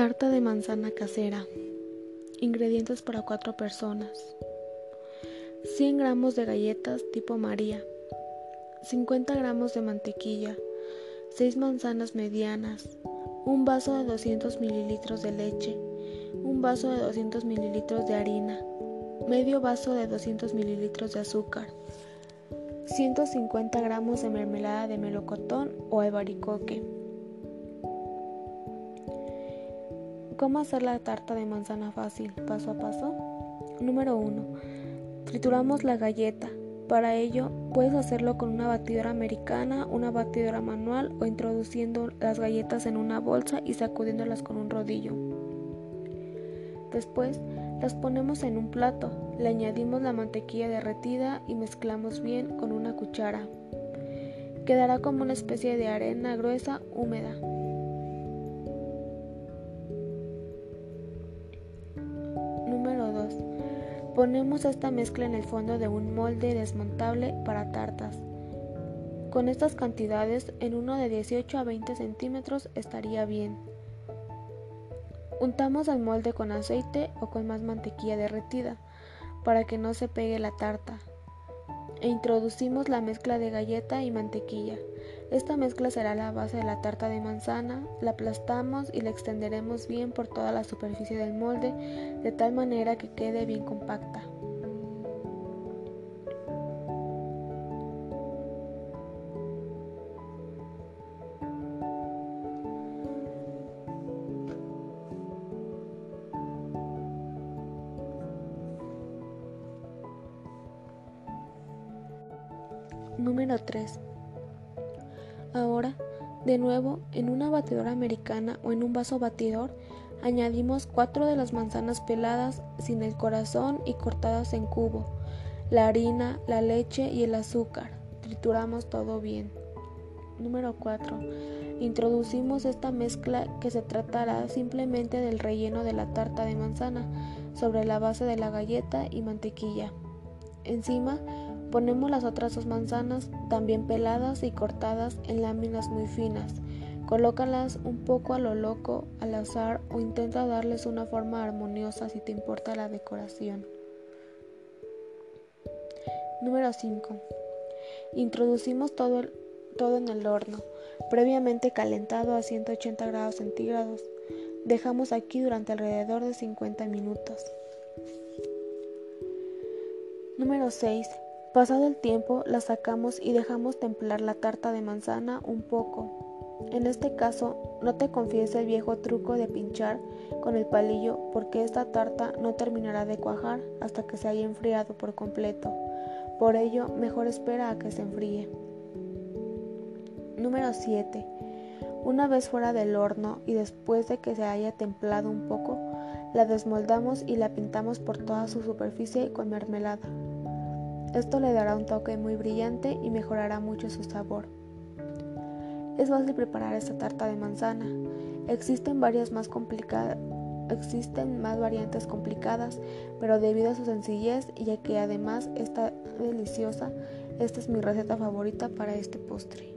Tarta de manzana casera. Ingredientes para 4 personas. 100 gramos de galletas tipo María. 50 gramos de mantequilla. 6 manzanas medianas. Un vaso de 200 mililitros de leche. Un vaso de 200 mililitros de harina. Medio vaso de 200 mililitros de azúcar. 150 gramos de mermelada de melocotón o albaricoque. ¿Cómo hacer la tarta de manzana fácil, paso a paso? Número 1. Trituramos la galleta. Para ello, puedes hacerlo con una batidora americana, una batidora manual o introduciendo las galletas en una bolsa y sacudiéndolas con un rodillo. Después, las ponemos en un plato, le añadimos la mantequilla derretida y mezclamos bien con una cuchara. Quedará como una especie de arena gruesa húmeda. Ponemos esta mezcla en el fondo de un molde desmontable para tartas. Con estas cantidades, en uno de 18 a 20 centímetros estaría bien. Untamos el molde con aceite o con más mantequilla derretida para que no se pegue la tarta. E introducimos la mezcla de galleta y mantequilla. Esta mezcla será la base de la tarta de manzana, la aplastamos y la extenderemos bien por toda la superficie del molde de tal manera que quede bien compacta. Número 3. Ahora, de nuevo, en una batidora americana o en un vaso batidor, añadimos cuatro de las manzanas peladas sin el corazón y cortadas en cubo, la harina, la leche y el azúcar. Trituramos todo bien. Número 4. Introducimos esta mezcla que se tratará simplemente del relleno de la tarta de manzana sobre la base de la galleta y mantequilla. Encima Ponemos las otras dos manzanas, también peladas y cortadas en láminas muy finas. Colócalas un poco a lo loco, al azar o intenta darles una forma armoniosa si te importa la decoración. Número 5. Introducimos todo, todo en el horno, previamente calentado a 180 grados centígrados. Dejamos aquí durante alrededor de 50 minutos. Número 6. Pasado el tiempo, la sacamos y dejamos templar la tarta de manzana un poco. En este caso, no te confíes el viejo truco de pinchar con el palillo porque esta tarta no terminará de cuajar hasta que se haya enfriado por completo. Por ello, mejor espera a que se enfríe. Número 7. Una vez fuera del horno y después de que se haya templado un poco, la desmoldamos y la pintamos por toda su superficie con mermelada. Esto le dará un toque muy brillante y mejorará mucho su sabor. Es fácil preparar esta tarta de manzana. Existen varias más complicadas, existen más variantes complicadas, pero debido a su sencillez y a que además está deliciosa, esta es mi receta favorita para este postre.